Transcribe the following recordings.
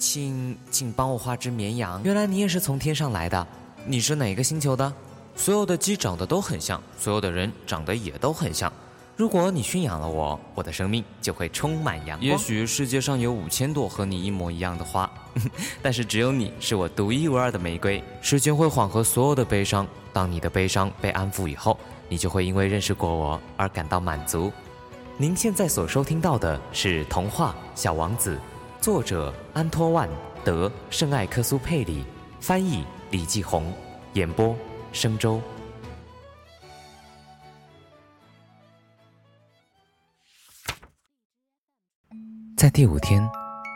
请请帮我画只绵羊。原来你也是从天上来的，你是哪个星球的？所有的鸡长得都很像，所有的人长得也都很像。如果你驯养了我，我的生命就会充满阳光。也许世界上有五千朵和你一模一样的花，但是只有你是我独一无二的玫瑰。时间会缓和所有的悲伤，当你的悲伤被安抚以后，你就会因为认识过我而感到满足。您现在所收听到的是童话《小王子》，作者安托万·德·圣艾克苏佩里，翻译李继红，演播。生粥。在第五天，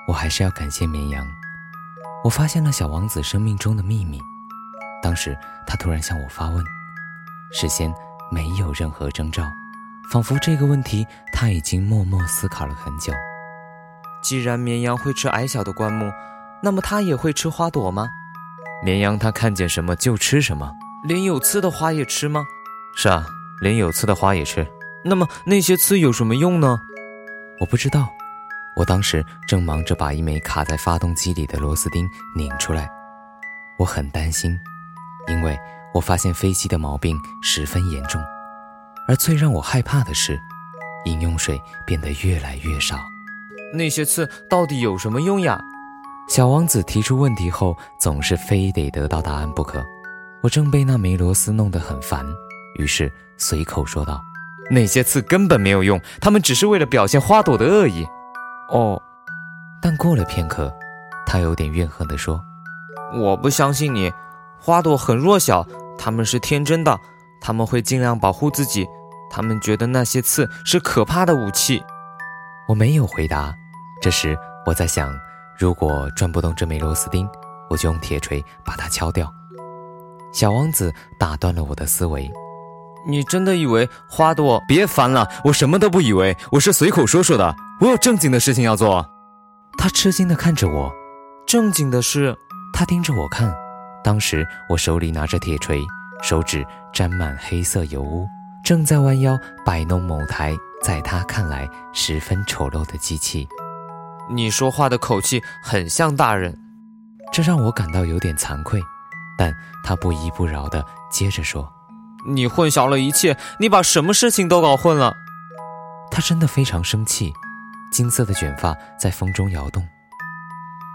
我还是要感谢绵羊。我发现了小王子生命中的秘密。当时他突然向我发问，事先没有任何征兆，仿佛这个问题他已经默默思考了很久。既然绵羊会吃矮小的灌木，那么它也会吃花朵吗？绵羊它看见什么就吃什么。连有刺的花也吃吗？是啊，连有刺的花也吃。那么那些刺有什么用呢？我不知道。我当时正忙着把一枚卡在发动机里的螺丝钉拧出来。我很担心，因为我发现飞机的毛病十分严重。而最让我害怕的是，饮用水变得越来越少。那些刺到底有什么用呀？小王子提出问题后，总是非得得到答案不可。我正被那枚螺丝弄得很烦，于是随口说道：“那些刺根本没有用，它们只是为了表现花朵的恶意。”哦，但过了片刻，他有点怨恨地说：“我不相信你，花朵很弱小，他们是天真的，他们会尽量保护自己，他们觉得那些刺是可怕的武器。”我没有回答。这时我在想，如果转不动这枚螺丝钉，我就用铁锤把它敲掉。小王子打断了我的思维，你真的以为花朵？别烦了，我什么都不以为，我是随口说说的。我有正经的事情要做。他吃惊地看着我，正经的事。他盯着我看，当时我手里拿着铁锤，手指沾满黑色油污，正在弯腰摆弄某台在他看来十分丑陋的机器。你说话的口气很像大人，这让我感到有点惭愧。但他不依不饶的接着说：“你混淆了一切，你把什么事情都搞混了。”他真的非常生气，金色的卷发在风中摇动。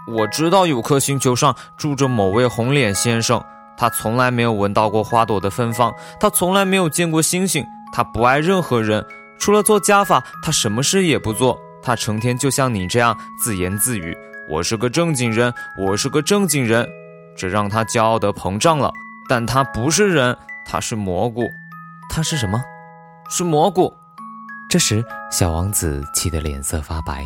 我知道有颗星球上住着某位红脸先生，他从来没有闻到过花朵的芬芳，他从来没有见过星星，他不爱任何人，除了做加法，他什么事也不做。他成天就像你这样自言自语：“我是个正经人，我是个正经人。”这让他骄傲的膨胀了，但他不是人，他是蘑菇，他是什么？是蘑菇。这时，小王子气得脸色发白。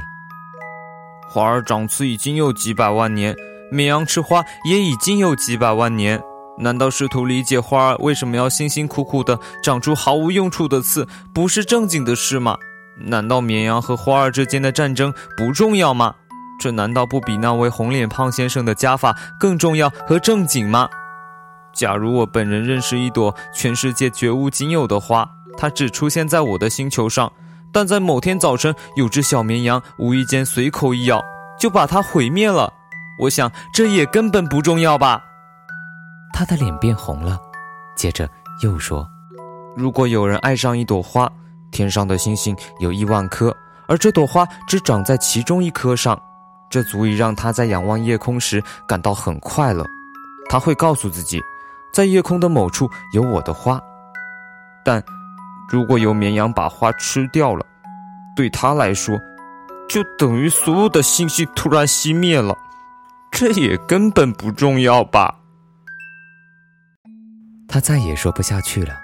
花儿长刺已经有几百万年，绵羊吃花也已经有几百万年。难道试图理解花儿为什么要辛辛苦苦地长出毫无用处的刺，不是正经的事吗？难道绵羊和花儿之间的战争不重要吗？这难道不比那位红脸胖先生的加法更重要和正经吗？假如我本人认识一朵全世界绝无仅有的花，它只出现在我的星球上，但在某天早晨，有只小绵羊无意间随口一咬，就把它毁灭了。我想这也根本不重要吧。他的脸变红了，接着又说：“如果有人爱上一朵花，天上的星星有亿万颗，而这朵花只长在其中一颗上。”这足以让他在仰望夜空时感到很快乐。他会告诉自己，在夜空的某处有我的花。但，如果有绵羊把花吃掉了，对他来说，就等于所有的星星突然熄灭了。这也根本不重要吧？他再也说不下去了，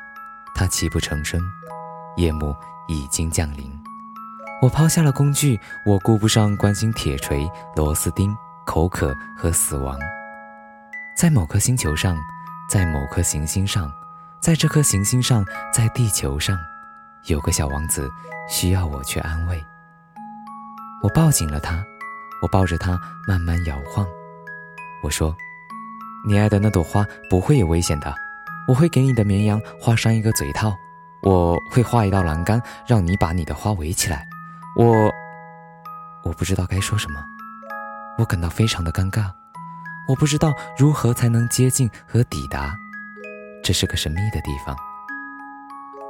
他泣不成声。夜幕已经降临。我抛下了工具，我顾不上关心铁锤、螺丝钉、口渴和死亡。在某颗星球上，在某颗行星上，在这颗行星上，在地球上，有个小王子需要我去安慰。我抱紧了他，我抱着他慢慢摇晃。我说：“你爱的那朵花不会有危险的，我会给你的绵羊画上一个嘴套，我会画一道栏杆，让你把你的花围起来。”我，我不知道该说什么。我感到非常的尴尬，我不知道如何才能接近和抵达。这是个神秘的地方，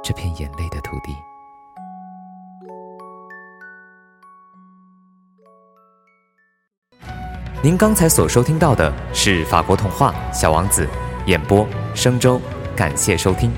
这片眼泪的土地。您刚才所收听到的是法国童话《小王子》，演播生周，感谢收听。